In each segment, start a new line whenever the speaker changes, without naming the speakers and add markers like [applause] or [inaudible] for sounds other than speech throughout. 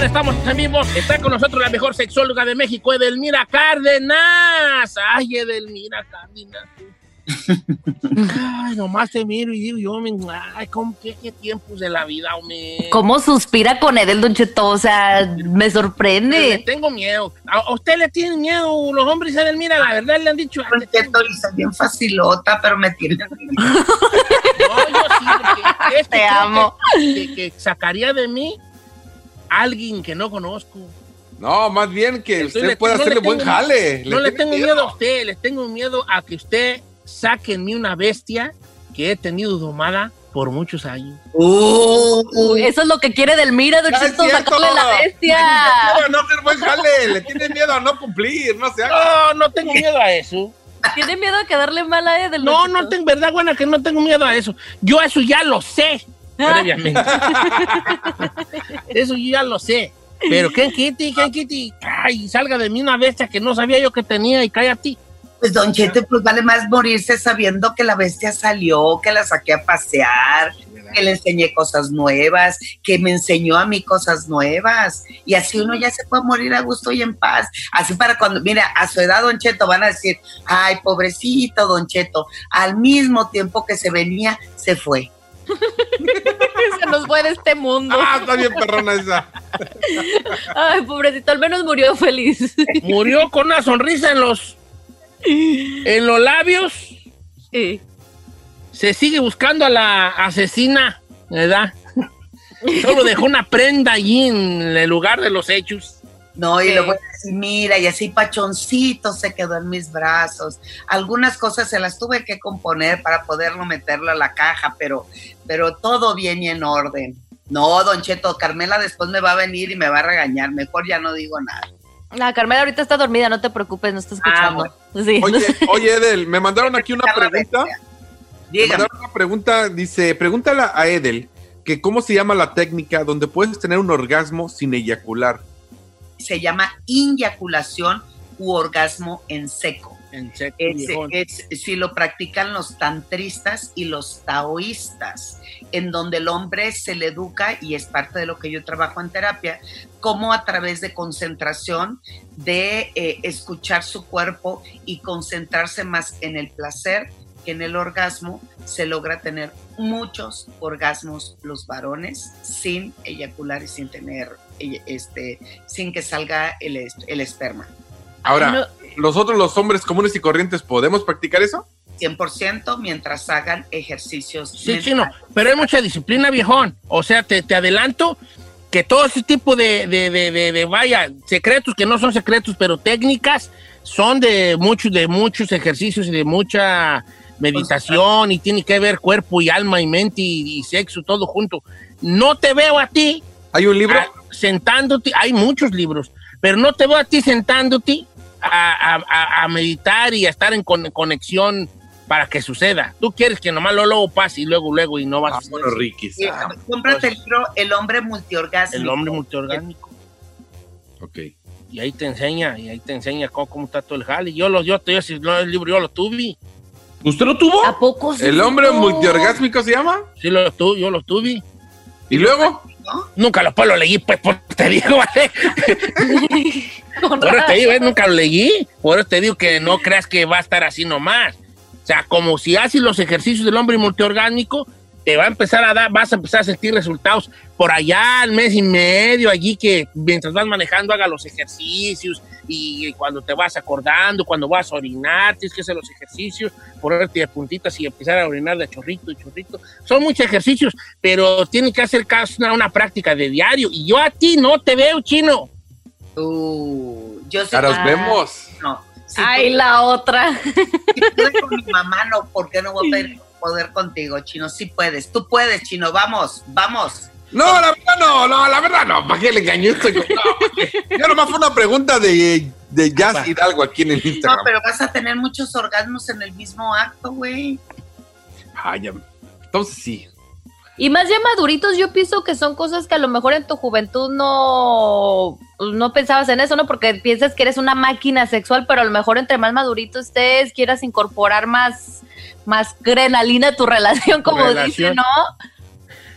Señores, estamos en vivo. Está con nosotros la mejor sexóloga de México, Edelmira Cárdenas. Ay, Edelmira Cárdenas. Ay, nomás te miro y digo yo, ay, ¿cómo, qué, qué tiempos de la vida, hombre.
¿Cómo suspira con Edel, Don Cheto? O sea, me
Le
sorprende.
tengo miedo. ¿A, usted le tienen miedo los hombres, Edelmira? La verdad le han dicho. "Ay, le
Cheto, soy bien facilota, pero me tiene [laughs]
No, yo sí, porque [laughs] es que
Te amo.
Que, que- que sacaría de mí alguien que no conozco.
No, más bien que
Entonces,
usted puede
no le
hacerle
tengo
buen
miedo-
jale.
No le tengo miedo a usted, le tengo miedo a que usted saque en mí una bestia que he tenido domada por muchos años.
Uy, eso es lo que quiere Delmira, Don Cheto, sacarle la bestia.
No, no hacer buen jale. Le tiene miedo a no cumplir. No se haga.
No, no tengo miedo a eso.
Tiene miedo a quedarle mal a Edel.
No, no tengo, verdad, buena, que no tengo miedo a eso. Yo eso ya lo sé, [laughs] previamente. eso yo ya lo sé. Pero ¿qué Kitty? ¿Qué Kitty? Ay, salga de mí una bestia que no sabía yo que tenía y cállate.
Pues Don Cheto, pues vale más morirse sabiendo que la bestia salió, que la saqué a pasear, que le enseñé cosas nuevas, que me enseñó a mí cosas nuevas. Y así uno ya se puede morir a gusto y en paz. Así para cuando, mira, a su edad, Don Cheto, van a decir, ay, pobrecito, Don Cheto. Al mismo tiempo que se venía, se fue. [laughs]
Se nos fue de este mundo.
Ah, está bien perrona esa.
Ay, pobrecito, al menos murió feliz.
Murió con una sonrisa en los, en los labios.
Sí.
Se sigue buscando a la asesina, ¿verdad? Solo dejó una prenda allí en el lugar de los hechos.
No, y
Sí.
luego mira, y así pachoncito se quedó en mis brazos. Algunas cosas se las tuve que componer para poderlo meterlo a la caja, pero, pero todo bien y en orden. No, Don Cheto, Carmela después me va a venir y me va a regañar. Mejor ya no digo nada.
La Carmela ahorita está dormida, no te preocupes, no está escuchando. Sí.
Oye, [laughs] oye, Edel, me mandaron aquí una pregunta. Me mandaron una pregunta. Dice, pregúntale a Edel que cómo se llama la técnica donde puedes tener un orgasmo sin eyacular.
Se llama inyaculación u orgasmo en seco.
En seco,
Es-
viejón.
es- si lo practican los tantristas y los taoístas, en donde el hombre se le educa, y es parte de lo que yo trabajo en terapia, cómo a través de concentración, de eh, escuchar su cuerpo y concentrarse más en el placer que en el orgasmo, se logra tener muchos orgasmos los varones sin eyacular y sin tener, este, sin que salga el, el esperma.
Ahora,
No,
¿nosotros los hombres comunes y corrientes podemos practicar eso?
100% mientras hagan ejercicios.
Sí,
mentales.
chino, pero hay mucha disciplina, viejón. O sea, te, te adelanto que todo ese tipo de, de, de, de- de, vaya, secretos que no son secretos, pero técnicas, son de muchos, de muchos ejercicios y de mucha meditación y tiene que ver cuerpo y alma y mente y, y sexo, todo junto. No te veo a ti
¿Hay un libro?
ah, sentándote, hay muchos libros, pero no te veo a ti sentándote a, a- a- meditar y a estar en con- conexión para que suceda. Tú quieres que nomás lo luego pase y luego, luego y no va a
Ah, bueno, Ricky.
Sí,
ah,
cómprate el libro El hombre multiorgásmico.
El hombre multiorgánico.
ok.
Y ahí te enseña, y ahí te enseña cómo, cómo está todo el jale. Yo, lo, yo, yo, si no, el libro yo lo tuve.
¿Usted lo tuvo?
¿A poco sí?
¿El hombre multiorgásmico se llama?
Sí, lo tuve, yo lo tuve.
¿Y luego?
Nunca lo, pues, lo leí, pues, por te digo, [laughs] ¿vale? Por eso te digo, ¿eh? nunca lo leí. Por eso te digo que no creas que va a estar así nomás. O sea, como si haces los ejercicios del hombre multiorgánico, te va a empezar a dar, vas a empezar a sentir resultados por allá al mes y medio, allí que mientras vas manejando haga los ejercicios y cuando te vas acordando, cuando vas a orinar, tienes que hacer los ejercicios, ponerte de puntitas y empezar a orinar de chorrito, de chorrito. Son muchos ejercicios, pero tienen que hacer casi una, una práctica de diario. Y yo a ti no te veo, chino.
Uh, yo.
Ahora nos vemos.
No. Si
Ay, la otra.
Si con mi mamá, no, ¿por qué no voy a pedir poder contigo, Chino? Sí puedes, tú puedes, Chino, vamos, vamos.
No, la verdad no, no, la verdad no. ¿Para qué le engañó esto? No, ¿para qué? ya nomás fue una pregunta de, de Jazz Hidalgo aquí en el
No,
Instagram.
pero vas a tener muchos orgasmos en el mismo acto, güey.
Ay, ya. Entonces sí.
Y más ya maduritos, yo pienso que son cosas que a lo mejor en tu juventud no, no pensabas en eso, ¿no? Porque piensas que eres una máquina sexual, pero a lo mejor entre más madurito estés, quieras incorporar más, más adrenalina a tu [laughs] relación, como
Relación.
dice, ¿no?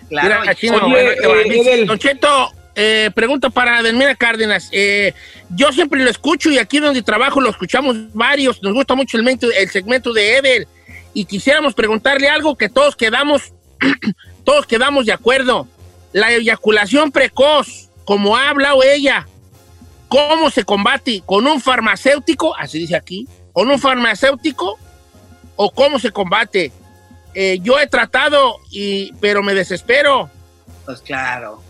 Claro.
Mira, Chino,
Oye,
bueno,
eh.
Don Cheto, eh, pregunta para Delmira Cárdenas. Eh, yo siempre lo escucho y aquí donde trabajo lo escuchamos varios. Nos gusta mucho el, mento- el segmento de Edel. Y quisiéramos preguntarle algo que todos quedamos, [clears throat] todos quedamos de acuerdo. La eyaculación precoz, como ha hablado ella, ¿cómo se combate? ¿Con un farmacéutico? Así dice aquí. ¿Con un farmacéutico? ¿O cómo se combate? Eh, yo he tratado, y, pero me desespero.
Pues claro.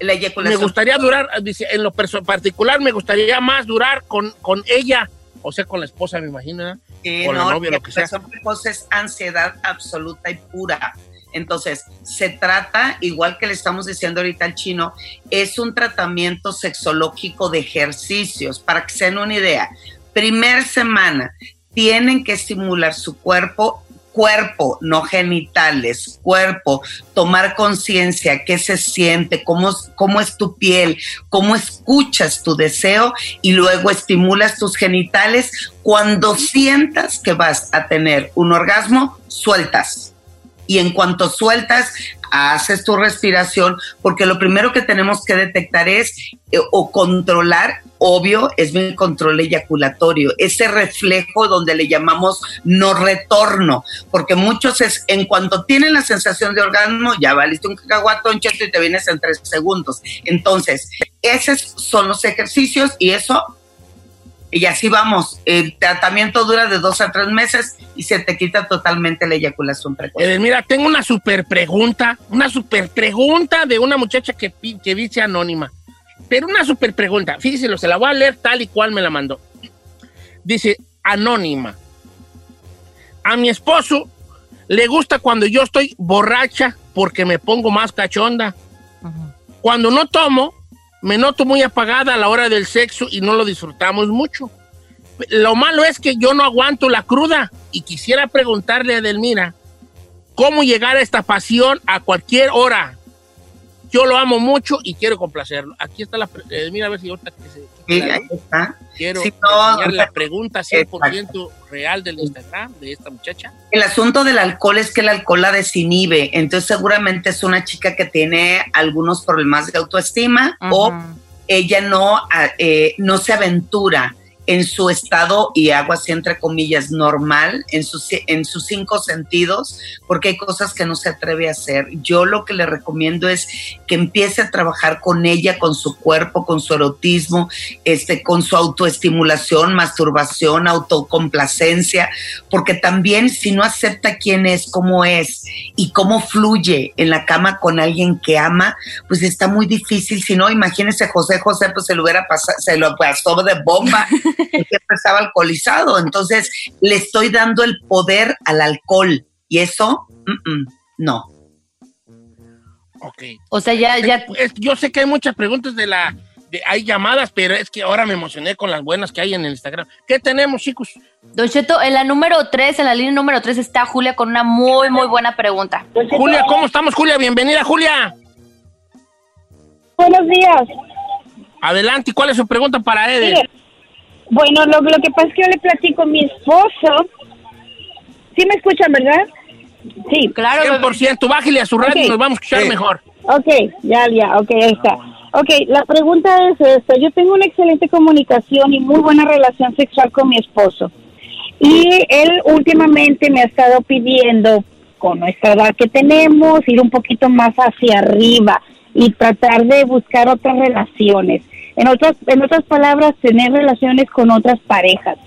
La
Me gustaría durar, dice, en lo particular, me gustaría más durar con, con ella, o sea, con la esposa, me imagino. ¿eh?
Sí,
con la
no,
novia,
la
lo que sea.
eyaculación precoz es ansiedad absoluta y pura. Entonces, se trata, igual que le estamos diciendo ahorita al chino, es un tratamiento sexológico de ejercicios. Para que se den una idea, primer semana tienen que estimular su cuerpo, cuerpo, no genitales, cuerpo, tomar conciencia, qué se siente, cómo, cómo es tu piel, cómo escuchas tu deseo y luego estimulas tus genitales. Cuando sientas que vas a tener un orgasmo, sueltas. Y en cuanto sueltas, haces tu respiración, porque lo primero que tenemos que detectar es eh, o controlar, obvio, es mi control eyaculatorio, ese reflejo donde le llamamos no retorno, porque muchos es, en cuanto tienen la sensación de orgasmo, ya valiste un cacahuatón, cheto, y te vienes en tres segundos. Entonces, esos son los ejercicios y eso y así vamos. El tratamiento dura de dos a tres meses y se te quita totalmente la eyaculación precoz.
Eh, mira, tengo una super pregunta, una super pregunta de una muchacha que, que dice anónima. Pero una super pregunta, fíjese, lo- se la voy a leer tal y cual me la mandó. Dice, anónima. A mi esposo le gusta cuando yo estoy borracha porque me pongo más cachonda. Cuando no tomo, me noto muy apagada a la hora del sexo y no lo disfrutamos mucho. Lo malo es que yo no aguanto la cruda y quisiera preguntarle a Edelmira cómo llegar a esta pasión a cualquier hora. Yo lo amo mucho y quiero complacerlo. Aquí está la... pre- Edelmira, a ver si ahorita que se...
Sí, ahí está.
Quiero
Sí, no,
la pregunta 100% real del Instagram de esta muchacha.
El asunto del alcohol es que el alcohol la desinhibe, entonces seguramente es una chica que tiene algunos problemas de autoestima o ella no, ah, eh, no se aventura en su estado, y hago entre comillas, normal, en sus, en sus cinco sentidos, porque hay cosas que no se atreve a hacer. Yo lo que le recomiendo es que empiece a trabajar con ella, con su cuerpo, con su erotismo, este, con su autoestimulación, masturbación, autocomplacencia, porque también si no acepta quién es, cómo es y cómo fluye en la cama con alguien que ama, pues está muy difícil. Si no, imagínese José José, pues se lo hubiera pasado, se lo pasó de bomba, [laughs] porque estaba alcoholizado. Entonces, le estoy dando el poder al alcohol y eso, mm, mm, no.
Ok.
O sea, ya, ya.
Es- yo sé que hay muchas preguntas de la de- hay llamadas, pero es que ahora me emocioné con las buenas que hay en el Instagram. ¿Qué tenemos, chicos?
Don Cheto, en la número 3, en la línea número 3 está Julia con una muy, muy buena pregunta.
Julia, ¿cómo estamos, Julia? Bienvenida, Julia.
Buenos días.
Adelante, ¿y ¿cuál es su pregunta para Eder?
Bueno, lo, lo que pasa es que yo le platico a mi esposo. ¿Sí me escuchan, verdad? Sí.
Claro, bebé.
100%, bájale a su radio y
Ok.
nos vamos a escuchar
Sí.
mejor.
Ok, ya, ya, ok, ahí está. Ok, la pregunta es esta. Yo tengo una excelente comunicación y muy buena relación sexual con mi esposo. Y él últimamente me ha estado pidiendo, con nuestra edad que tenemos, ir un poquito más hacia arriba y tratar de buscar otras relaciones. En otras, en otras palabras, tener relaciones con otras parejas.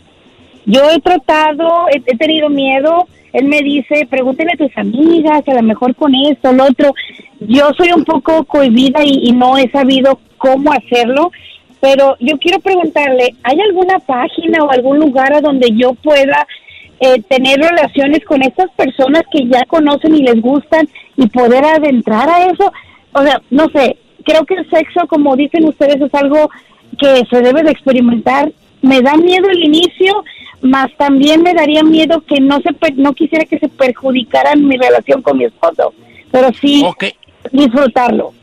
Yo he tratado, he, tenido miedo. Él me dice, pregúntale a tus amigas, a lo mejor con esto, lo otro. Yo soy un poco cohibida y, y no he sabido cómo hacerlo, pero yo quiero preguntarle, ¿hay alguna página o algún lugar a donde yo pueda eh, tener relaciones con estas personas que ya conocen y les gustan y poder adentrar a eso? O sea, no sé, creo que el sexo, como dicen ustedes, es algo que se debe de experimentar. Me da miedo el inicio, más también me daría miedo que no se no quisiera que se perjudicara mi relación con mi esposo, pero sí disfrutarlo.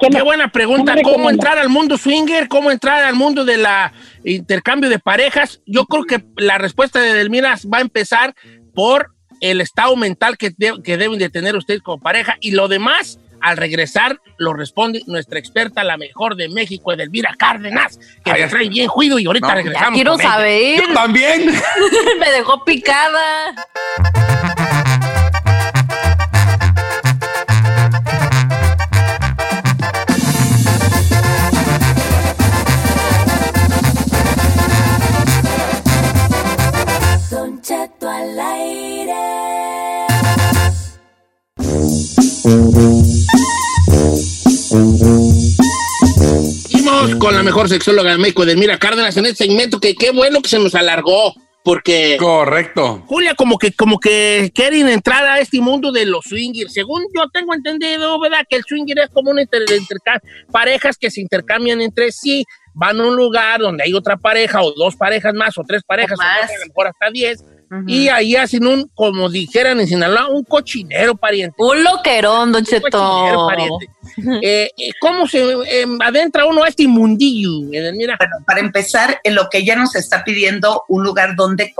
¿Qué
Qué
me-
buena pregunta. ¿Cómo entrar al mundo swinger? ¿Cómo entrar al mundo de la intercambio de parejas? Yo creo que la respuesta de Delmira va a empezar por el estado mental que, de- que deben de tener ustedes como pareja y lo demás, al regresar, lo responde nuestra experta, la mejor de México, Edelmira Cárdenas, que
Ay,
me trae bien juido y ahorita
No,
regresamos.
quiero
con ella.
saber.
Yo también. [laughs]
Me dejó picada.
Seguimos con la mejor sexóloga de México, Edelmira Cárdenas, en este segmento que qué bueno que se nos alargó, porque...
Correcto.
Julia, como que, como que quieren entrar a este mundo de los swingers. Según yo tengo entendido, ¿verdad? Que el swinger es como una inter, parejas que se intercambian entre sí, van a un lugar donde hay otra pareja, o dos parejas más, o tres parejas,
O
o
más.
más, a lo mejor hasta diez, y ahí hacen un, como dijeran en Sinaloa, un cochinero pariente.
Un loquerón, Don
Un cochinero
Cheto.
pariente. Eh, eh, ¿Cómo se eh, adentra uno a este mundillo? Mira,
Bueno, para empezar, en lo que ella nos está pidiendo, un lugar donde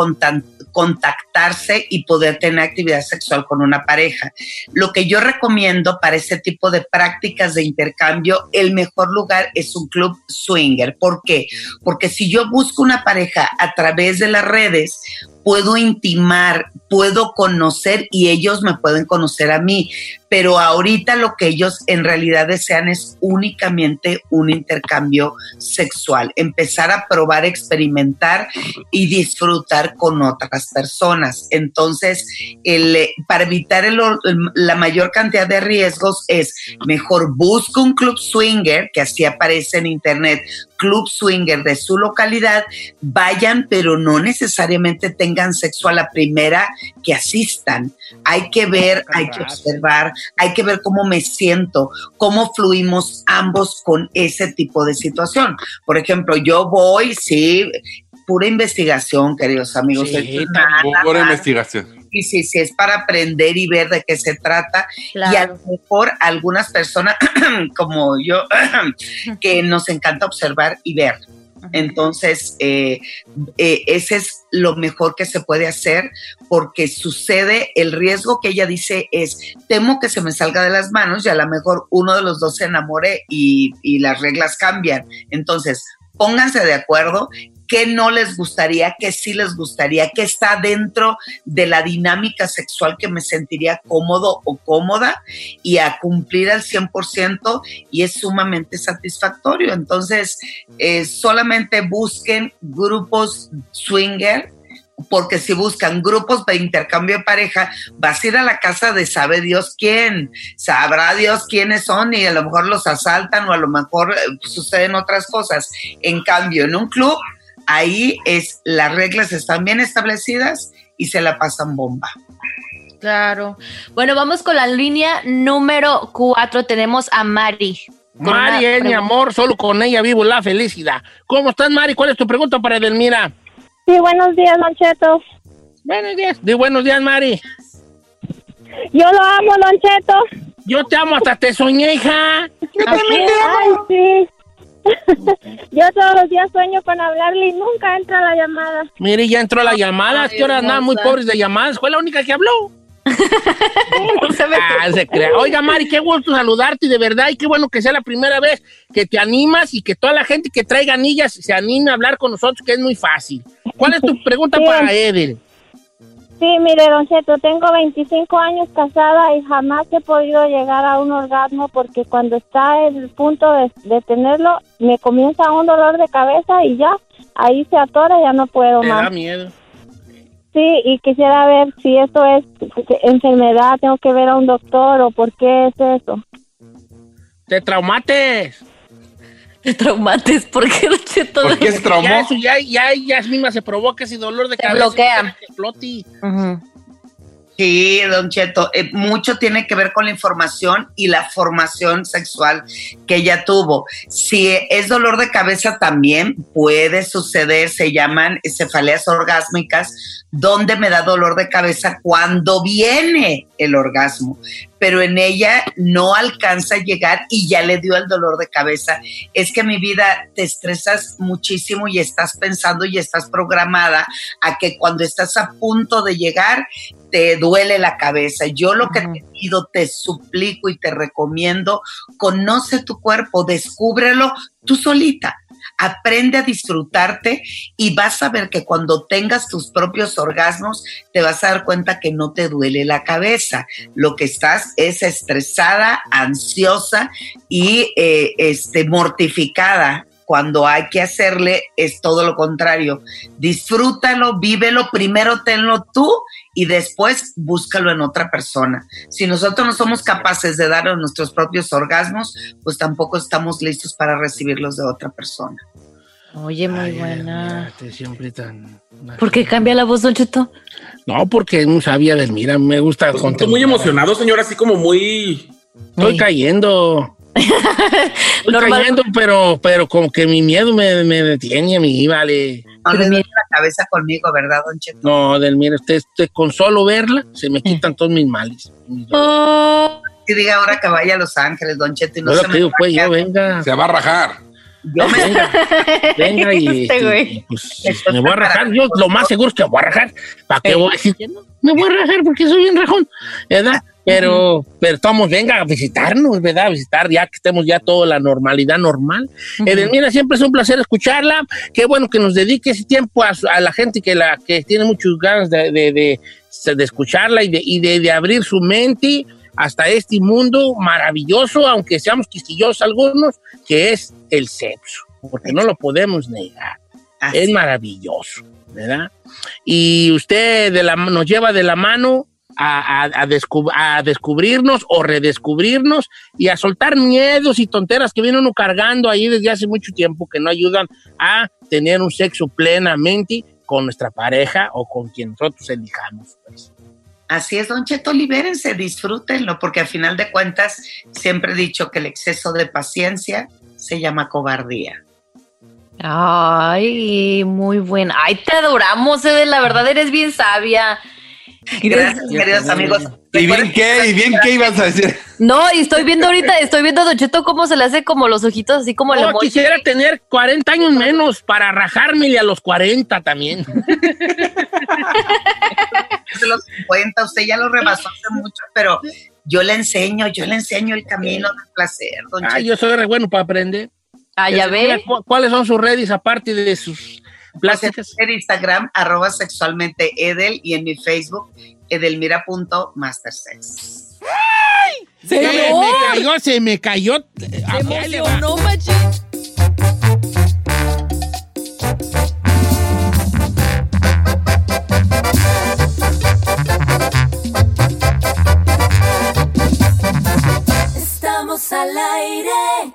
contactarse y poder tener actividad sexual con una pareja. Lo que yo recomiendo para ese tipo de prácticas de intercambio, el mejor lugar es un club swinger. ¿Por qué? Porque si yo busco una pareja a través de las redes, puedo intimar, puedo conocer y ellos me pueden conocer a mí. Pero ahorita lo que ellos en realidad desean es únicamente un intercambio sexual, empezar a probar, experimentar y disfrutar con otras personas. Entonces, para evitar la mayor cantidad de riesgos es mejor busca un club swinger, que así aparece en internet, club swinger de su localidad, vayan, pero no necesariamente tengan sexo a la primera que asistan. Hay que ver, hay que observar, hay que ver cómo me siento, cómo fluimos ambos con ese tipo de situación. Por ejemplo, yo voy, sí, pura investigación, queridos amigos.
Sí,
más.
investigación.
Y sí, sí, es para aprender y ver de qué se trata. Y a lo mejor algunas personas, [clears throat] como yo, [clears throat] que nos encanta observar y ver. Entonces, eh, eh, ese es lo mejor que se puede hacer porque sucede, el riesgo que ella dice es, temo que se me salga de las manos y a lo mejor uno de los dos se enamore y, y las reglas cambian. Entonces, pónganse de acuerdo qué no les gustaría, qué sí les gustaría, qué está dentro de la dinámica sexual que me sentiría cómodo o cómoda y a cumplir al 100% y es sumamente satisfactorio. Entonces, eh, solamente busquen grupos swinger. Porque si buscan grupos de intercambio de pareja, vas a ir a la casa de sabe Dios quién, sabrá Dios quiénes son y a lo mejor los asaltan o a lo mejor eh, suceden otras cosas. En cambio, en un club, ahí es las reglas están bien establecidas y se la pasan bomba.
Claro. Bueno, vamos con la línea número 4. Tenemos a Mari.
Mari es mi
pregunta.
amor, solo con ella vivo la felicidad. ¿Cómo estás, Mari? ¿Cuál es tu pregunta para Edelmira?
Sí, buenos días, Don Cheto.
Buenos días. Di buenos días, Mari.
Yo lo amo, Don Cheto.
Yo te amo, hasta te soñé, hija.
Ay, sí. [laughs] Yo todos los días sueño con hablarle y nunca entra la llamada.
Mire, ya entró la llamada.
Ay,
Es que ahora andaban muy pobres de llamadas. Fue la única que habló. [laughs] Ah, se crea. Oiga, Mari, qué gusto saludarte y de verdad, y qué bueno que sea la primera vez que te animas y que toda la gente que traiga anillas se anime a hablar con nosotros, que es muy fácil. ¿Cuál es tu pregunta
Sí.
para Edel?
Sí, mire, Don Cheto, tengo 25 años casada y jamás he podido llegar a un orgasmo porque cuando está en el punto de, de tenerlo, me comienza un dolor de cabeza y ya, ahí se atora, ya no puedo
Te da
más.
miedo.
Sí, y quisiera ver si esto es enfermedad, tengo que ver a un doctor o por qué es eso.
Te traumates. [laughs]
Te traumates porque Don Cheto
¿Por qué se
Ya
traumó?
eso, ya, ya, ya misma se provoca ese dolor de
Se
cabeza.
bloquea.
que.
Ujú.
Sí, don Cheto, eh, mucho tiene que ver con la información y la formación sexual que ella tuvo. Si es dolor de cabeza también puede suceder, se llaman cefaleas orgásmicas, donde me da dolor de cabeza cuando viene el orgasmo, pero en ella no alcanza a llegar y ya le dio el dolor de cabeza. Es que mi vida te estresas muchísimo y estás pensando y estás programada a que cuando estás a punto de llegar te duele la cabeza. Yo lo que te pido, te suplico y te recomiendo, conoce tu cuerpo, descúbrelo tú solita. Aprende a disfrutarte y vas a ver que cuando tengas tus propios orgasmos te vas a dar cuenta que no te duele la cabeza. Lo que estás es estresada, ansiosa y eh, este, mortificada. Cuando hay que hacerle es todo lo contrario. Disfrútalo, vívelo, primero tenlo tú y después búscalo en otra persona. Si nosotros no somos capaces de dar nuestros propios orgasmos, pues tampoco estamos listos para recibirlos de otra persona.
Oye, muy
Ay,
buena.
Edelmira, te siempre tan...
¿Por qué cambia la voz, Don Cheto?
No, porque es muy sabia Edelmira, me gusta
Pues,
contar.
Estoy muy emocionado, señor, así como muy...
Estoy
Ay.
cayendo. Estoy [laughs]
Normal.
cayendo, pero, pero como que mi miedo me, me detiene a mí, vale.
No le duele la cabeza conmigo, ¿verdad, Don Cheto?
No, Edelmira, usted, usted con solo verla se me quitan todos mis males. mis.
Oh,
Que diga ahora que vaya a Los Ángeles, Don Cheto, y no
No,
se me
que digo, pues, yo venga,
Se va a rajar.
Yo me
venga, [laughs] venga y,
Este
y, pues, me voy a rajar. Yo lo más seguro es que me voy a rajar. ¿Para qué voy Me voy a rajar porque soy bien rajón, ¿verdad? Pero, pero estamos, venga a visitarnos, ¿verdad? A visitar ya que estemos ya toda la normalidad normal. Edelmira, siempre es un placer escucharla. Qué bueno que nos dedique ese tiempo a, la gente que, la, que tiene muchas ganas de, de, de- de escucharla y, de, y de, de abrir su mente hasta este mundo maravilloso, aunque seamos quisquillosos algunos, que es el sexo, porque no lo podemos negar.
Así
Es maravilloso, Y usted nos lleva de la mano a, a- a descu- a descubrirnos o redescubrirnos y a soltar miedos y tonteras que viene uno cargando ahí desde hace mucho tiempo que no ayudan a tener un sexo plenamente con nuestra pareja o con quien nosotros elijamos. pues.
Así es, Don Cheto, libérense, disfrútenlo, porque al final de cuentas siempre he dicho que el exceso de paciencia se llama cobardía.
Ay, muy buena. Ay, te adoramos, Edel. La verdad eres bien sabia.
Gracias, queridos amigos.
¿Y bien qué? ¿Y bien qué ibas a decir?
No, y estoy viendo ahorita, estoy viendo a Don Cheto cómo se le hace como los ojitos, así como el
No,
emoji.
quisiera tener 40 años menos para rajármele a los 40 también. [laughs]
de los 50, usted ya lo rebasó hace mucho, pero yo le enseño, yo le enseño el camino del placer, Don
Ay,
Cheto.
yo soy re bueno para aprender.
Ah, ya ve.
¿cu- ¿Cuáles son sus redes aparte de sus pláticas?
En Instagram, arroba sexualmente Edel, y en mi Facebook, edelmira.mastersex.
Se me cayó, se me cayó. Va.
Estamos al aire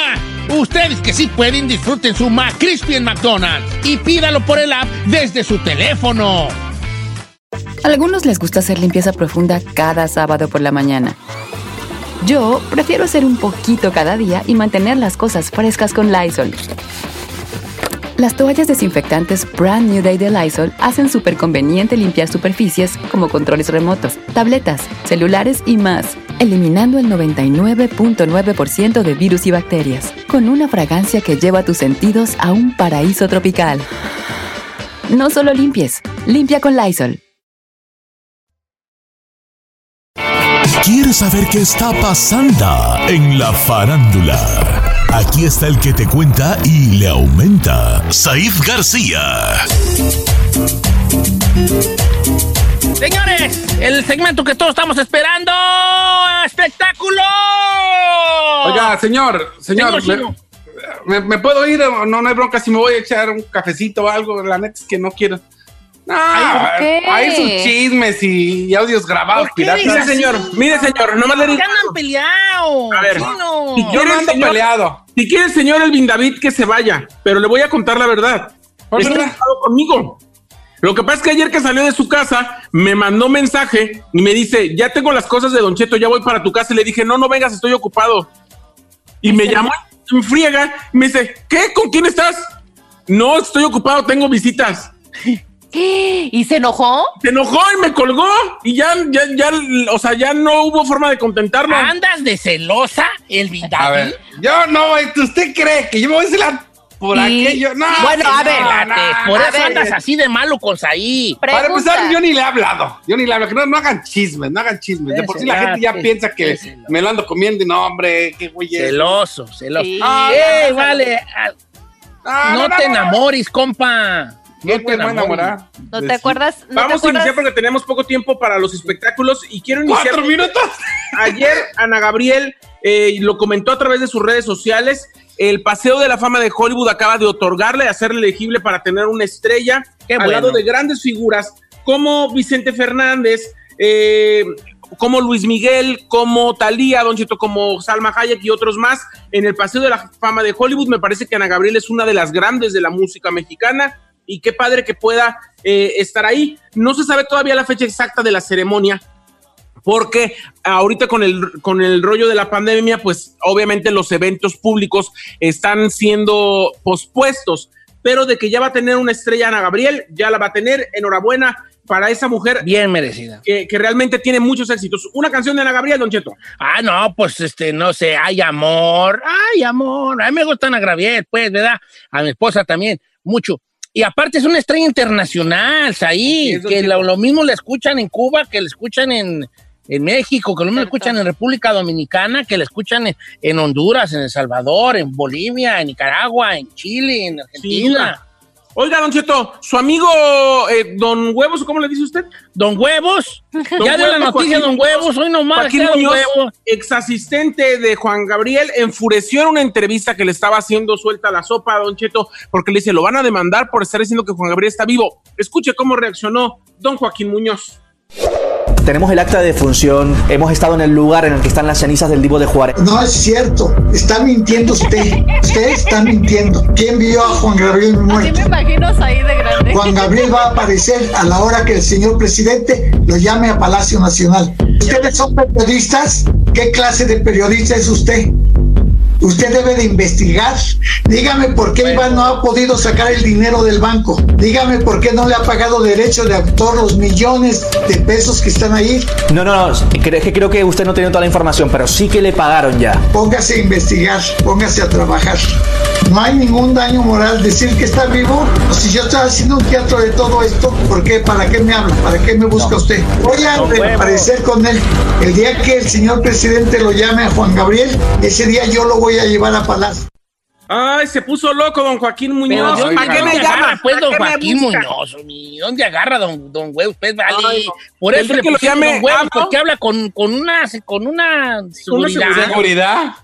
Ustedes que sí pueden, disfruten su McCrispy en McDonald's y pídalo por el app desde su teléfono.
A algunos les gusta hacer limpieza profunda cada sábado por la mañana. Yo prefiero hacer un poquito cada día y mantener las cosas frescas con Lysol. Las toallas desinfectantes Brand New Day de Lysol hacen súper conveniente limpiar superficies como controles remotos, tabletas, celulares y más, eliminando el 99.9% de virus y bacterias, con una fragancia que lleva tus sentidos a un paraíso tropical. No solo limpies, limpia con Lysol.
¿Quieres saber qué está pasando en la farándula? Aquí está el que te cuenta y le aumenta, Saif García.
Señores, el segmento que todos estamos esperando, espectáculo.
Oiga, señor, señor,
Señor,
me, me- me puedo ir? o No, no hay bronca si me voy a echar un cafecito o algo. La neta es que no quiero. No,
¿por qué?
hay sus chismes y, y audios grabados
¿Por qué
piratas. Mire, señor, mire, señor, nomás le digo.
Ya andan peleados.
A ver,
chino.
si yo no ando peleado.
Si quiere, señor Elvin David, que se vaya, pero le voy a contar la verdad.
¿Por
Está conmigo. Lo que pasa es que ayer que salió de su casa, me mandó mensaje y me dice, ya tengo las cosas de Don Cheto, ya voy para tu casa. Y le dije, no, no vengas, estoy ocupado. Y me llamó me friega y me dice, ¿qué? ¿Con quién estás? No, estoy ocupado, tengo visitas.
¿Y se enojó?
Se enojó y me colgó y ya, ya, ya, o sea, ya no hubo forma de contentarlo.
¿Andas de celosa, el
A
Vidal?
ver, yo no, ¿usted cree que yo me voy a celar por
Y-
aquello? No,
Bueno, a ver,
no, no,
Por eso andas así de malo con Saí.
Para empezar, yo ni le he hablado. Yo ni le hablo. Que no, no hagan chismes, no hagan chismes. De por sí la gente ya piensa que me lo ando comiendo y no, hombre, qué güey es.
Celoso, celoso.
Sí.
Ah,
¡Ey,
no, no,
vale! ah,
Ah,
no, te enamores, compa.
No te voy a enamorar.
¿No te acuerdas? ¿No
Vamos
te
a iniciar porque tenemos poco tiempo para los espectáculos y quiero iniciar.
¿Cuatro minutos?
Ayer Ana Gabriel eh, lo comentó a través de sus redes sociales. El Paseo de la Fama de Hollywood acaba de otorgarle, hacerle elegible para tener una estrella
Qué
al
bueno.
lado de grandes figuras como Vicente Fernández, eh, como Luis Miguel, como Talía, Don Cheto, como Salma Hayek y otros más. En el Paseo de la Fama de Hollywood me parece que Ana Gabriel es una de las grandes de la música mexicana y qué padre que pueda eh, estar ahí. No se sabe todavía la fecha exacta de la ceremonia, porque ahorita con el, con el rollo de la pandemia, pues obviamente los eventos públicos están siendo pospuestos, pero de que ya va a tener una estrella Ana Gabriel, ya la va a tener. Enhorabuena para esa mujer
Bien merecida.
que, que realmente tiene muchos éxitos. Una canción de Ana Gabriel, Don Cheto.
Ah, no, pues este, no sé, ay, amor, ay, amor. A mí me gusta Ana Gabriel, pues, ¿verdad? A mi esposa también, mucho. Y aparte es una estrella internacional, ahí, que lo, lo mismo le escuchan en Cuba, que le escuchan en, en México, que le
Cierto.
escuchan en República Dominicana, que le escuchan en, en Honduras, en El Salvador, en Bolivia, en Nicaragua, en Chile, en Argentina.
Oiga, Don Cheto, su amigo eh, Don Huevos, ¿cómo le dice usted?
Don Huevos, ya dio la noticia,
Joaquín
Don Huevos, hoy nomás
Joaquín Muñoz,
Huevos.
ex asistente de Juan Gabriel, enfureció en una entrevista que le estaba haciendo suelta la sopa a Don Cheto, porque le dice, lo van a demandar por estar diciendo que Juan Gabriel está vivo. Escuche cómo reaccionó Don Joaquín Muñoz.
Tenemos el acta de defunción, hemos estado en el lugar en el que están las cenizas del Divo de Juárez.
No es cierto, está mintiendo usted. Usted está mintiendo. ¿Quién vio a Juan Gabriel muerto?
me imagino ahí de grande.
Juan Gabriel va a aparecer a la hora que el señor presidente lo llame a Palacio Nacional. ¿Ustedes son periodistas? ¿Qué clase de periodista es usted? Usted debe de investigar. Dígame por qué Iván no ha podido sacar el dinero del banco. Dígame por qué no le ha pagado derecho de autor los millones de pesos que están ahí.
No, no, no, es que creo que usted no tiene toda la información, pero sí que le pagaron ya.
Póngase a investigar, póngase a trabajar. No hay ningún daño moral decir que está vivo. Si yo estaba haciendo un teatro de todo esto, ¿por qué? ¿Para qué me habla? ¿Para qué me busca usted? Voy a reaparecer con él. El día que el señor presidente lo llame a Juan Gabriel, ese día yo lo voy a llevar a Palacio.
Ay, se puso loco don Joaquín
Pero
Muñoz.
¿dónde,
¿Para qué me
agarra,
llama?
pues,
¿Para
don Joaquín? Muñoz? ¿Dónde agarra don, don Huevos? Pues, vale.
Ay, no.
Por eso le
que lo llame,
don Huevos,
hablo.
porque habla con, con una, con una seguridad.
¿Seguridad?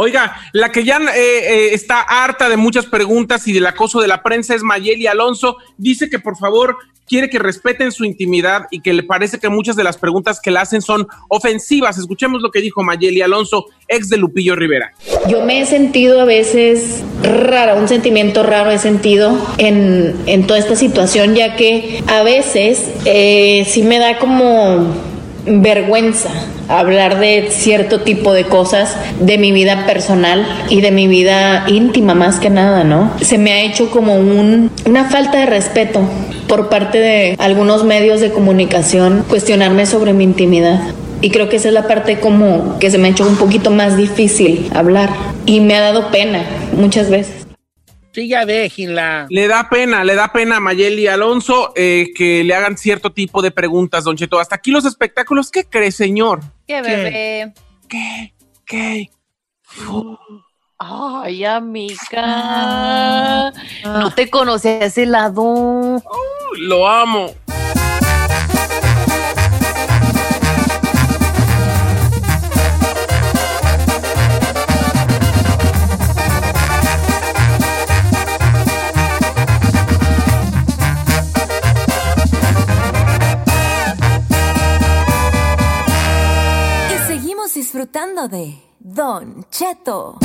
Oiga, la que ya eh, eh, está harta de muchas preguntas y del acoso de la prensa es Mayeli Alonso. Dice que por favor quiere que respeten su intimidad y que le parece que muchas de las preguntas que le hacen son ofensivas. Escuchemos lo que dijo Mayeli Alonso, ex de Lupillo Rivera.
Yo me he sentido a veces rara, un sentimiento raro he sentido en, en toda esta situación, ya que a veces eh, sí me da como vergüenza hablar de cierto tipo de cosas de mi vida personal y de mi vida íntima más que nada, ¿no? Se me ha hecho como un, una falta de respeto por parte de algunos medios de comunicación cuestionarme sobre mi intimidad. Y creo que esa es la parte como que se me ha hecho un poquito más difícil hablar. Y me ha dado pena muchas veces.
Sí, ya déjenla.
Le da pena, le da pena a Mayeli Alonso eh, que le hagan cierto tipo de preguntas, Don Cheto. Hasta aquí los espectáculos. ¿Qué cree, señor?
Qué bebé.
¿Qué? ¿Qué?
Ay, amiga. No te conocí a ese lado.
Lo amo.
Disfrutando de Don Cheto.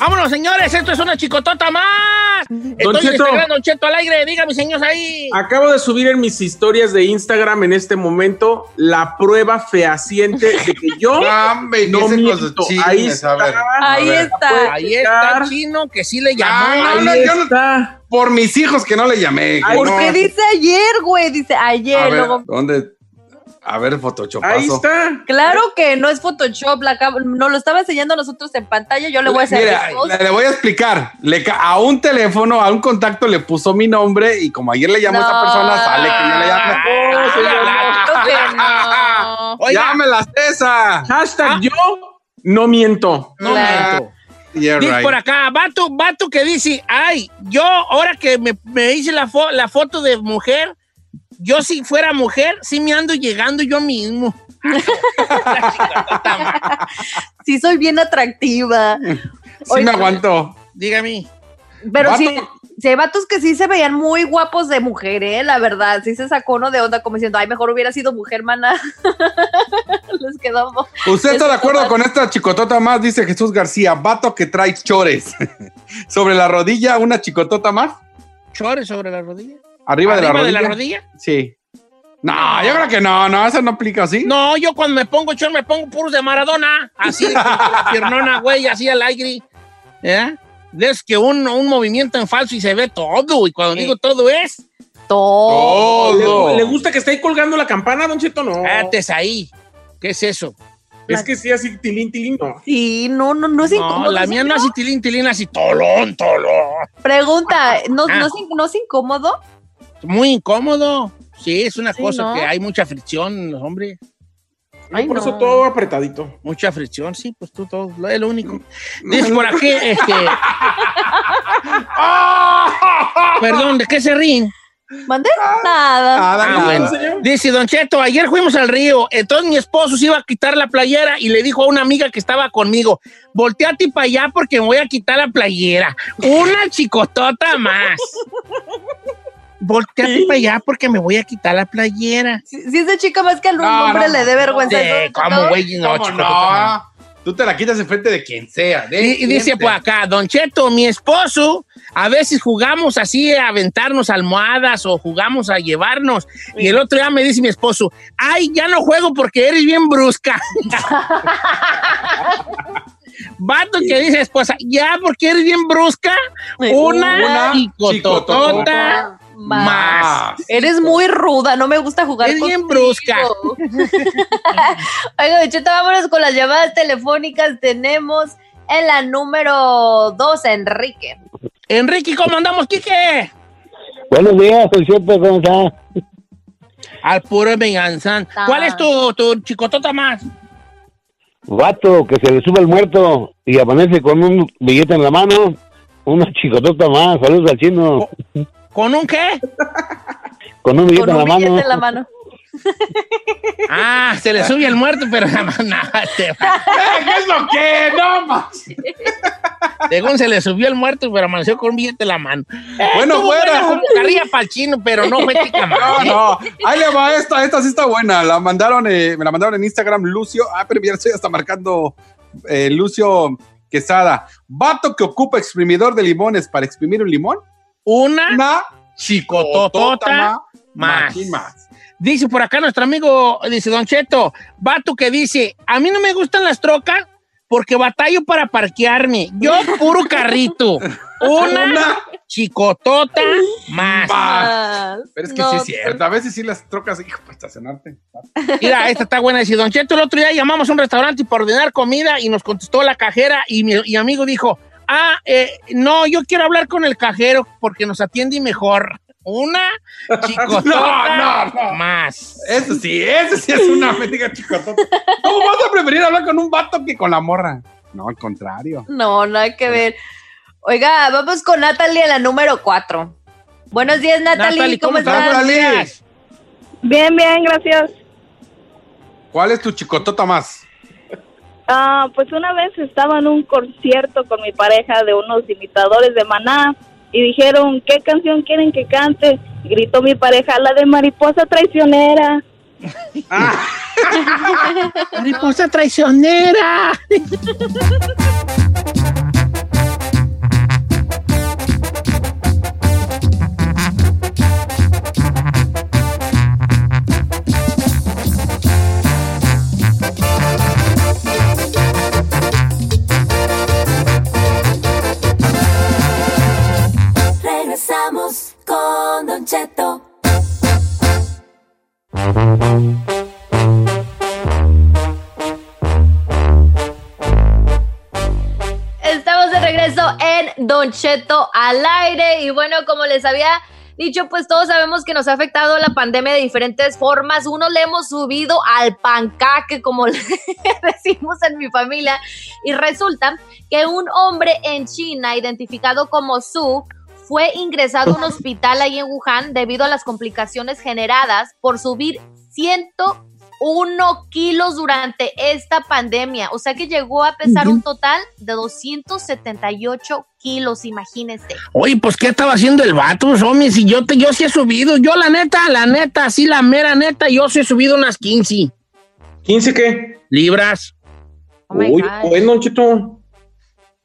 Vámonos, señores, esto es una chicotota más. Estoy
Cheto.
Don Cheto al aire, dígame, señores, ahí.
Acabo de subir en mis historias de Instagram en este momento la prueba fehaciente de que yo [laughs]
Hombre,
no miento.
sus chismes,
Ahí está.
ver,
Ahí está.
Ahí está el chino que sí le llamó.
Ah,
Ahí
no, yo no-
está.
Por mis hijos que no le llamé. que
¿Por
no.
qué dice ayer, güey? Dice
A
ayer.
ver,
luego-
¿dónde? A ver, Photoshopazo.
Ahí está.
Claro que no es Photoshop, la nos lo estaba enseñando a nosotros en pantalla. Yo le voy a hacer
Mira, le, le voy a explicar. Le a un teléfono, a un contacto le puso mi nombre y como ayer le llamó a esa
No.
persona, sale que yo le llamé.
Claro que no. [laughs]
¡Llámela, César!
Hashtag yo no miento.
no
Claro.
miento.
Yeah,
Dice
right.
por acá, vato, vato que dice, ay, yo ahora que me, me hice la, fo- la foto de mujer, yo si fuera mujer, sí me ando llegando yo mismo. [laughs]
Sí, soy bien atractiva.
Sí me aguanto.
Dígame.
Pero
Vato.
sí, sí hay vatos que sí se veían muy guapos de mujer, ¿eh? La verdad. Sí se sacó uno de onda como diciendo, ay, mejor hubiera sido mujer, mana. [laughs] Les quedó.
¿Usted está de acuerdo con esta chicotota más? Dice Jesús García, vato que trae chores. [laughs] Sobre la rodilla, una chicotota más.
Chores sobre la rodilla.
Arriba, de, la
¿Arriba
rodilla.
de la rodilla?
Sí. No, yo creo que no, no, eso no aplica así.
No, yo cuando me pongo chor me pongo puros de Maradona. Así, [laughs] con la piernona, güey, así al aire. ¿Eh? Es que un, un movimiento en falso y se ve todo. Y cuando digo todo es
Todo.
Todo.
¿Le, le gusta que esté ahí colgando la campana, Don Cheto? No.
Antes ahí. ¿Qué es eso?
Es que sí, así tilín, tilín, no.
Sí, no, no, no es
No,
incómodo.
la mía
¿sí,
no así tilín, tilín, así tolón, tolón.
Pregunta, ¿no,
Ah.
no, es, in- no es incómodo?
Muy incómodo. Sí, es una
Sí,
cosa
¿no?
que hay mucha fricción en los hombres.
Ay,
Por
no.
eso todo apretadito.
Mucha fricción, sí, pues tú todo, lo- es lo único. [laughs] Dice por aquí, este. [laughs] Perdón, ¿de qué se ríen?
¿Mandé? Nada.
Nada,
Ah,
nada.
bueno. Dice Don Cheto, ayer fuimos al río, entonces mi esposo se iba a quitar la playera y le dijo a una amiga que estaba conmigo, volteate para allá porque me voy a quitar la playera. Una chicotota más. [laughs] volteate para allá porque me voy a quitar la playera.
Si, si esa chica más que al
No,
hombre
no,
le dé vergüenza.
Sí,
eso,
¿cómo,
¿no?
güey? No,
¿Cómo
chico,
no? Tú te la quitas enfrente de quien sea. de
Y, y dice por acá, Don Cheto, mi esposo, a veces jugamos así a aventarnos almohadas o jugamos a llevarnos. Y el otro día me dice mi esposo, ay, ya no juego porque eres bien brusca. [laughs] Vato que dice esposa, ya porque eres bien brusca, una,
Una
chicototota
chicototota
más.
Eres muy ruda, no me gusta jugar
Es bien brusca.
Oiga, Don Cheto, vámonos con las llamadas telefónicas. Tenemos en la número 2, Enrique.
Enrique, ¿cómo andamos, Quique?
Buenos días, Don Cheto, ¿cómo está?
Al puro venganza. ¿Cuál es tu, tu chicotota más?
Vato, que se le sube el muerto y amanece con un billete en la mano, una chicotota más, saludos al chino,
¿Con un qué?
con un billete
Con
en la
un billete
mano.
en la mano. [laughs]
Ah, se le sube el muerto, pero nada más nada. te-
Eh, ¿Qué es lo que? No más.
Según se le subió el muerto, pero amaneció con un billete en la mano. Eh,
Bueno,
estuvo
fuera.
buena como carrilla para el chino, pero no fue chica
No,
más.
no. Ahí le va esta. Esta sí está buena. La mandaron, eh, me la mandaron en Instagram, Lucio. Ah, pero ya estoy hasta marcando eh, Lucio Quesada. Vato que ocupa exprimidor de limones para exprimir un limón.
Una,
Una
chicototota más. Dice por acá nuestro amigo, dice Don Cheto, vato que dice, a mí no me gustan las trocas porque batallo para parquearme. Yo puro [laughs] carrito. Una,
Una
chicotota más.
Pero es que
no,
sí es cierto. A veces sí las trocas, hijo, para estacionarte.
Mira, esta está buena. Dice, Don Cheto, el otro día llamamos a un restaurante para ordenar comida y nos contestó la cajera y mi y amigo dijo, ah, eh, no, yo quiero hablar con el cajero porque nos atiende mejor. Una chicotota [laughs]
No, no, no.
más.
Eso sí, eso sí es una mendiga chicotota. ¿Cómo vas a preferir hablar con un vato que con la morra? No, al contrario.
No, nada que ver. Oiga, vamos con Natalie en la número 4. Buenos días, Natalie.
Natalie,
¿Cómo,
¿cómo estás,
estás?
Natalie?
Bien, bien, gracias.
¿Cuál es tu chicotota más?
Ah, pues una vez estaba en un concierto con mi pareja de unos imitadores de Maná y dijeron, ¿qué canción quieren que cante? Gritó mi pareja, la de Mariposa Traicionera. [laughs]
Mariposa traicionera. [laughs]
Don Cheto
al aire. Y bueno, como les había dicho, pues todos sabemos que nos ha afectado la pandemia de diferentes formas. Uno le hemos subido al pancaque, como [laughs] le decimos en mi familia. Y resulta que un hombre en China, identificado como Su, fue ingresado a un [laughs] hospital ahí en Wuhan debido a las complicaciones generadas por subir 101 kilos durante esta pandemia. O sea que llegó a pesar un total de 278 kilos, imagínense.
Oye, pues, ¿qué estaba haciendo el vato, homies? Y yo, te, yo sí he subido. Yo, la neta, la neta, sí, la mera neta, yo sí he subido unas 15
¿15 qué?
libras.
Oh
Uy, bueno, Cheto.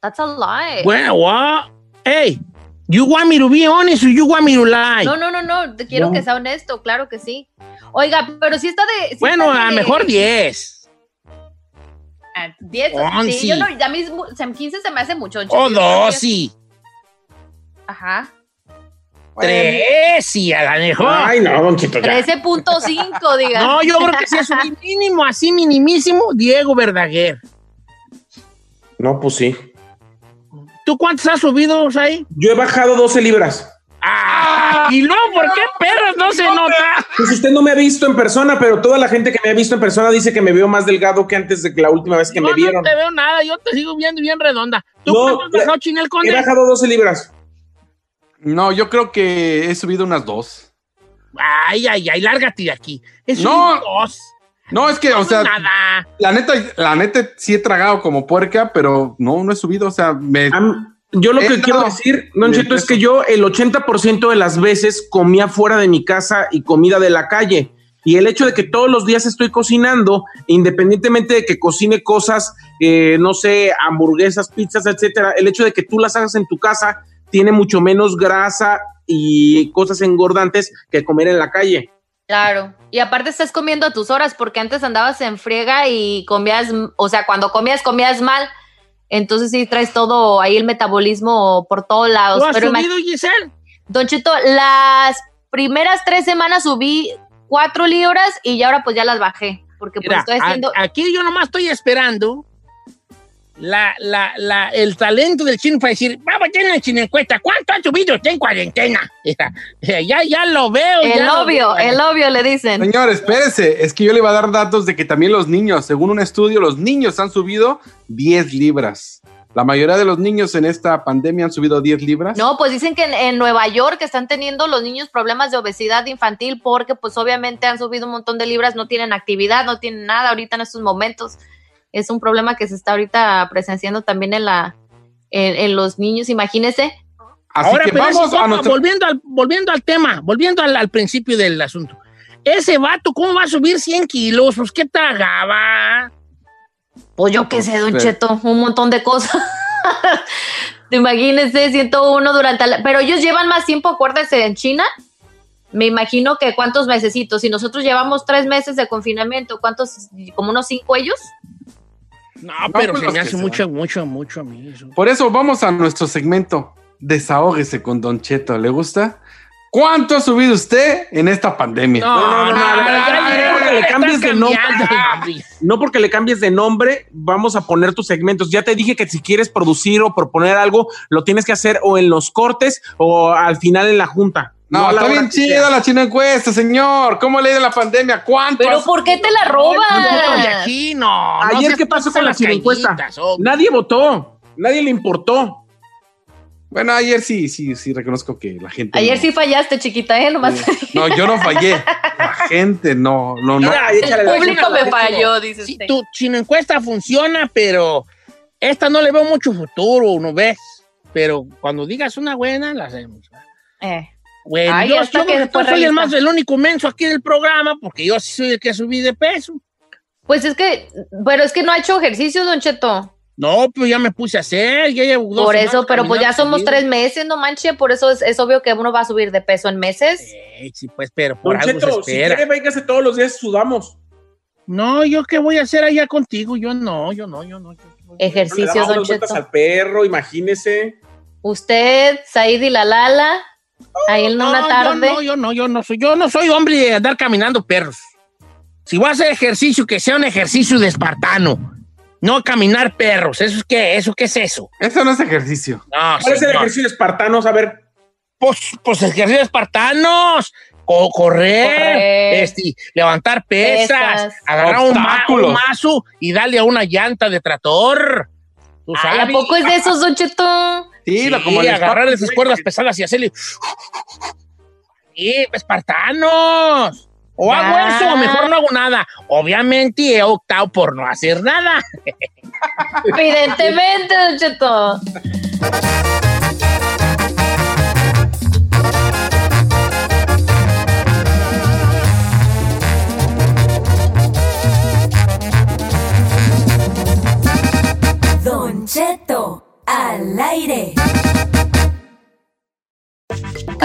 That's a lie.
Bueno, what? Hey, you want me to be honest or you want me to lie?
No, no, no, no, quiero
No.
que sea honesto, claro que sí. Oiga, pero sí está de... sí
bueno,
está
a lo
de-
mejor 10.
Ah, 10,
Once.
sí, yo no, a mí es mu- se- 15 se me hace mucho.
O
Cheto, yo creo que-
12.
Ajá.
13, a lo mejor.
Ay, no, Don Cheto, ya.
13.5, [laughs] diga.
No, yo creo que sí es un mínimo, así minimísimo, Diego Verdaguer.
No, pues sí.
¿Tú cuántos has subido, ahí?
Yo he bajado 12 libras.
Ah, y no, ¿por qué perros no se nota?
Pues usted no me ha visto en persona, pero toda la gente que me ha visto en persona dice que me veo más delgado que antes de la última vez que
no,
me vieron.
no te veo nada, yo te sigo viendo bien redonda. ¿Tú
No,
cuánto has bajado, Chinel Conde?
He bajado 12 libras.
No, yo creo que he subido unas dos.
Ay, ay, ay, lárgate de aquí. Es
No.
un dos.
No, es que, o sea,
Nada.
la neta, la neta sí he tragado como puerca, pero no, no he subido, o sea, me...
Am- Yo lo que
Eh, no.
quiero decir, Don Cheto, es que yo el 80% de las veces comía fuera de mi casa y comida de la calle. Y el hecho de que todos los días estoy cocinando, independientemente de que cocine cosas, eh, no sé, hamburguesas, pizzas, etcétera, el hecho de que tú las hagas en tu casa tiene mucho menos grasa y cosas engordantes que comer en la calle.
Claro. Y aparte estás comiendo a tus horas porque antes andabas en friega y comías, o sea, cuando comías, comías mal. Entonces sí traes todo ahí el metabolismo por todos lados.
¿Tú has
Pero
subido, Giselle?
Don Cheto, las primeras tres semanas subí cuatro libras y ya ahora pues ya las bajé. Porque pues estoy haciendo...
aquí yo nomás estoy esperando la, la, la, el talento del chino para decir, vamos, tiene el chino encuesta, ¿cuánto han subido usted en cuarentena? [laughs] Ya, ya lo veo.
el
ya lo
obvio,
veo.
el obvio le dicen.
Señor, espérese, es que yo le iba a dar datos de que también los niños, según un estudio, los niños han subido 10 libras. La mayoría de los niños en esta pandemia han subido 10 libras.
No, pues dicen que en, en Nueva York están teniendo los niños problemas de obesidad infantil porque pues obviamente han subido un montón de libras, no tienen actividad, no tienen nada ahorita en estos momentos. Es un problema que se está ahorita presenciando también en la en, en los niños, imagínese.
Así
Ahora,
que
pero
vamos a nuestro...
volviendo, al, volviendo al tema, volviendo al, al principio del asunto. Ese vato, ¿cómo va a subir 100 kilos? Pues, ¿qué tragaba?
Pues yo qué sé, Don
Pero-
Cheto, un montón de cosas. [laughs] Imagínese, 101 durante la... Pero ellos llevan más tiempo, acuérdese, en China. Me imagino que cuántos mesecitos. Si nosotros llevamos tres meses de confinamiento, ¿cuántos? Como unos cinco ellos.
No, pero se me hace mucho, mucho, mucho a mí eso.
Por eso vamos a nuestro segmento. Desahógese con Don Cheto. ¿Le gusta? ¿Cuánto ha subido usted en esta pandemia?
No, no, no. No porque le cambies de nombre, vamos a poner tus segmentos. Ya te dije que si quieres producir o proponer algo, lo tienes que hacer o en los cortes o al final en la junta.
No, está bien chida la china encuesta, señor. ¿Cómo le ha ido la pandemia? ¿Cuánto?
Pero
has-
¿por qué te la
No,
robas?
aquí no.
Ayer, ¿qué pasó con la
las
china encuesta? Nadie votó, nadie le importó.
Bueno, ayer sí, sí, sí, reconozco que la gente.
Ayer
no-
sí fallaste, chiquita, ¿eh? Nomás
No, yo no fallé. La gente no, no, no.
Mira,
el público me falló, dice
Sí,
usted.
tu chino encuesta funciona, pero esta no le veo mucho futuro, ¿no ves? Pero cuando digas una buena, la hacemos.
Eh.
Bueno,
Ay,
yo, yo
que
no soy el más, el único menso aquí del programa, porque yo sí soy el que subí de peso.
Pues es que, pero es que no ha hecho ejercicio, Don Cheto.
No, pues ya me puse a hacer, ya llevo dos
Por eso, pero pues ya somos tres meses, no manche, por eso es, es obvio que uno va a subir de peso en meses.
Eh, sí, pues, pero por
Don
algo
Cheto,
se
si
espera.
quiere, véngase todos los días, sudamos.
No, yo qué voy a hacer allá contigo, yo no, yo no, yo no. yo-
No le
Ejercicio,
damos
Don Cheto.
al perro, imagínese.
Usted, Said y la Lala, ahí en
No,
una
yo
tarde.
no, yo no, yo no soy, yo no soy hombre de andar caminando perros. Si voy a hacer ejercicio, que sea un ejercicio de espartano. No caminar perros. ¿Eso es qué? ¿Eso qué es eso?
Eso no es ejercicio.
No,
¿Cuál es el ejercicio de espartanos? A ver,
Pues, pues ejercicios espartanos. Co- correr,
Correr.
este, levantar pesas,
Pesas.
agarrar un, ma- un mazo y darle a una llanta de tractor. ¿Tú
Ay, ¿A
sabes?
poco es de esos, Don Cheto?
Sí, como el
agarrar
Spartan,
esas
güey,
cuerdas pesadas y hacerle. Sí, espartanos. O hago eso o mejor no hago nada. Obviamente he optado por no hacer nada.
Evidentemente, Don Cheto.